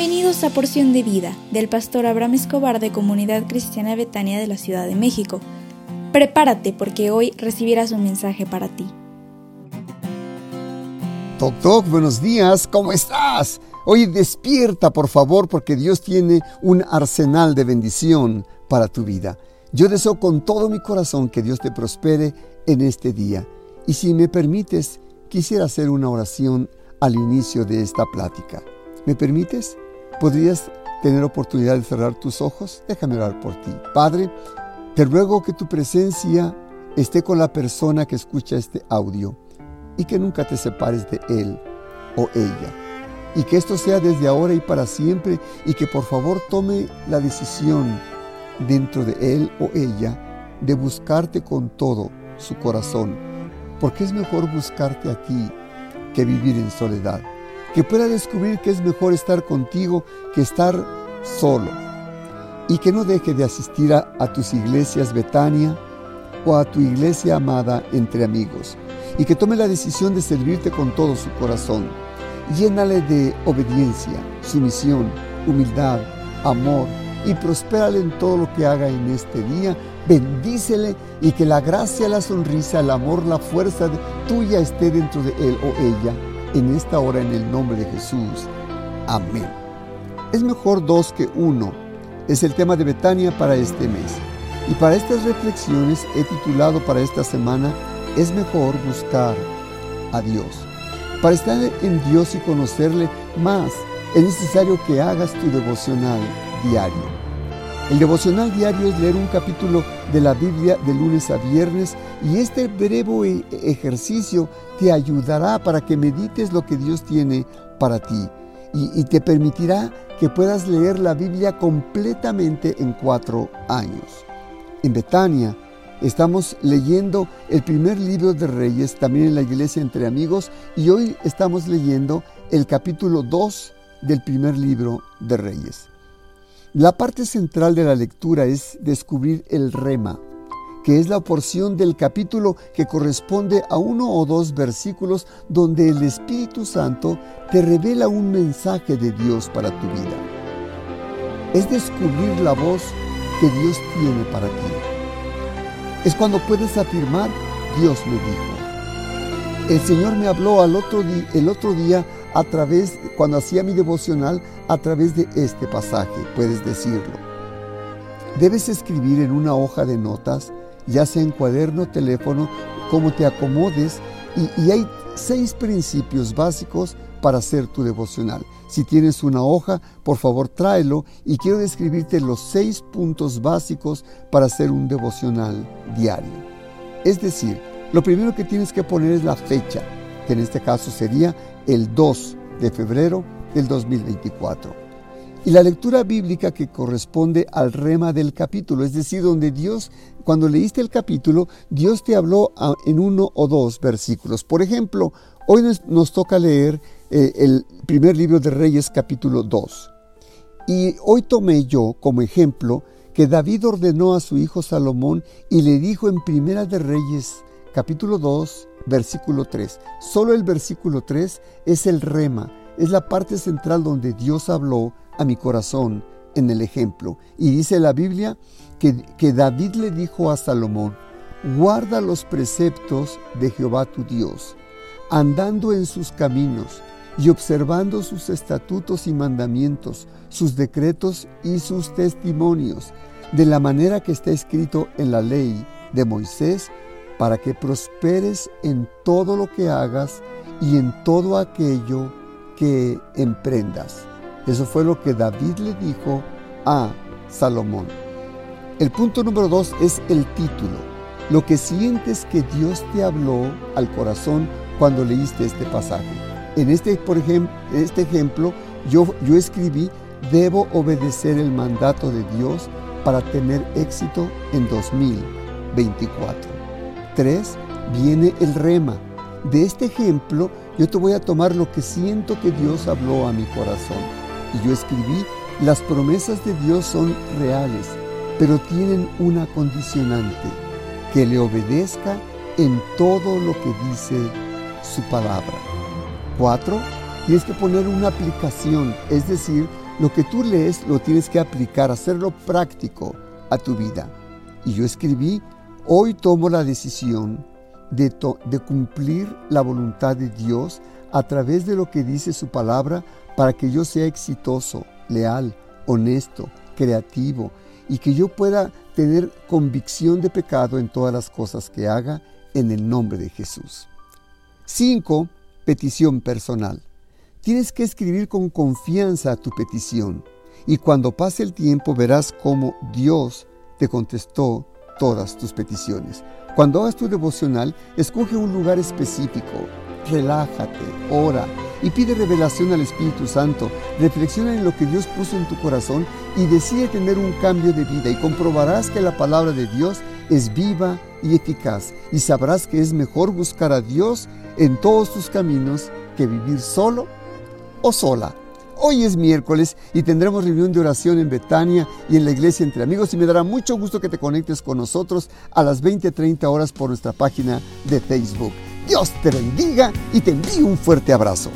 Bienvenidos a Porción de Vida del pastor Abraham Escobar de Comunidad Cristiana Betania de la Ciudad de México. Prepárate porque hoy recibirás un mensaje para ti. Toc Toc, buenos días, ¿cómo estás? Hoy despierta por favor porque Dios tiene un arsenal de bendición para tu vida. Yo deseo con todo mi corazón que Dios te prospere en este día. Y si me permites, quisiera hacer una oración al inicio de esta plática. ¿Me permites? ¿Podrías tener oportunidad de cerrar tus ojos? Déjame orar por ti. Padre, te ruego que tu presencia esté con la persona que escucha este audio y que nunca te separes de él o ella. Y que esto sea desde ahora y para siempre y que por favor tome la decisión dentro de él o ella de buscarte con todo su corazón. Porque es mejor buscarte a ti que vivir en soledad que pueda descubrir que es mejor estar contigo que estar solo y que no deje de asistir a, tus iglesias Betania o a tu iglesia amada entre amigos y que tome la decisión de servirte con todo su corazón. Llénale de obediencia, sumisión, humildad, amor y prospérale en todo lo que haga en este día. Bendícele y que la gracia, la sonrisa, el amor, la fuerza tuya esté dentro de él o ella en esta hora en el nombre de Jesús. Amén. Es mejor dos que uno. Es el tema de Betania para este mes. Y para estas reflexiones he titulado para esta semana Es mejor buscar a Dios. Para estar en Dios y conocerle más, es necesario que hagas tu devocional diario. El devocional diario es leer un capítulo de la Biblia de lunes a viernes y este breve ejercicio te ayudará para que medites lo que Dios tiene para ti y, te permitirá que puedas leer la Biblia completamente en cuatro años. En Betania estamos leyendo el primer libro de Reyes, también en la iglesia entre amigos, y hoy estamos leyendo el capítulo 2 del primer libro de Reyes. La parte central de la lectura es descubrir el rema, que es la porción del capítulo que corresponde a uno o dos versículos donde el Espíritu Santo te revela un mensaje de Dios para tu vida. Es descubrir la voz que Dios tiene para ti. Es cuando puedes afirmar, Dios me dijo. El Señor me habló al otro el otro día a través, cuando hacía mi devocional, a través de este pasaje, puedes decirlo. Debes escribir en una hoja de notas, ya sea en cuaderno, teléfono, como te acomodes, y, y hay seis principios básicos para hacer tu devocional. Si tienes una hoja, por favor tráelo y quiero describirte los seis puntos básicos para hacer un devocional diario. Es decir, lo primero que tienes que poner es la fecha, en este caso sería el 2 de febrero del 2024. Y la lectura bíblica que corresponde al rema del capítulo, es decir, donde Dios, cuando leíste el capítulo, Dios te habló en uno o dos versículos. Por ejemplo, hoy nos, toca leer eh, el primer libro de Reyes capítulo 2. Y hoy tomé yo como ejemplo que David ordenó a su hijo Salomón y le dijo en Primera de Reyes capítulo 2, versículo 3. Solo el versículo 3 es el rema, es la parte central donde Dios habló a mi corazón en el ejemplo. Y dice la Biblia que, que David le dijo a Salomón, guarda los preceptos de Jehová tu Dios, andando en sus caminos y observando sus estatutos y mandamientos, sus decretos y sus testimonios, de la manera que está escrito en la ley de Moisés, para que prosperes en todo lo que hagas y en todo aquello que emprendas. Eso fue lo que David le dijo a Salomón. El punto número dos es el título. Lo que sientes que Dios te habló al corazón cuando leíste este pasaje. En este, por ejemplo, este ejemplo, yo, yo escribí, debo obedecer el mandato de Dios para tener éxito en 2024. 3 viene el rema. De este ejemplo yo te voy a tomar lo que siento que Dios habló a mi corazón. Y yo escribí, las promesas de Dios son reales, pero tienen una condicionante, que le obedezca en todo lo que dice su palabra. 4. Tienes que poner una aplicación, es decir, lo que tú lees lo tienes que aplicar, hacerlo práctico a tu vida. Y yo escribí, hoy tomo la decisión de, cumplir la voluntad de Dios a través de lo que dice su palabra para que yo sea exitoso, leal, honesto, creativo y que yo pueda tener convicción de pecado en todas las cosas que haga en el nombre de Jesús. 5. Petición personal. Tienes que escribir con confianza tu petición y cuando pase el tiempo verás cómo Dios te contestó todas tus peticiones. Cuando hagas tu devocional, escoge un lugar específico, relájate, ora y pide revelación al Espíritu Santo. Reflexiona en lo que Dios puso en tu corazón y decide tener un cambio de vida y comprobarás que la palabra de Dios es viva y eficaz y sabrás que es mejor buscar a Dios en todos tus caminos que vivir solo o sola. Hoy es miércoles y tendremos reunión de oración en Betania y en la iglesia entre amigos y me dará mucho gusto que te conectes con nosotros a las 20:30 horas por nuestra página de Facebook. Dios te bendiga y te envío un fuerte abrazo.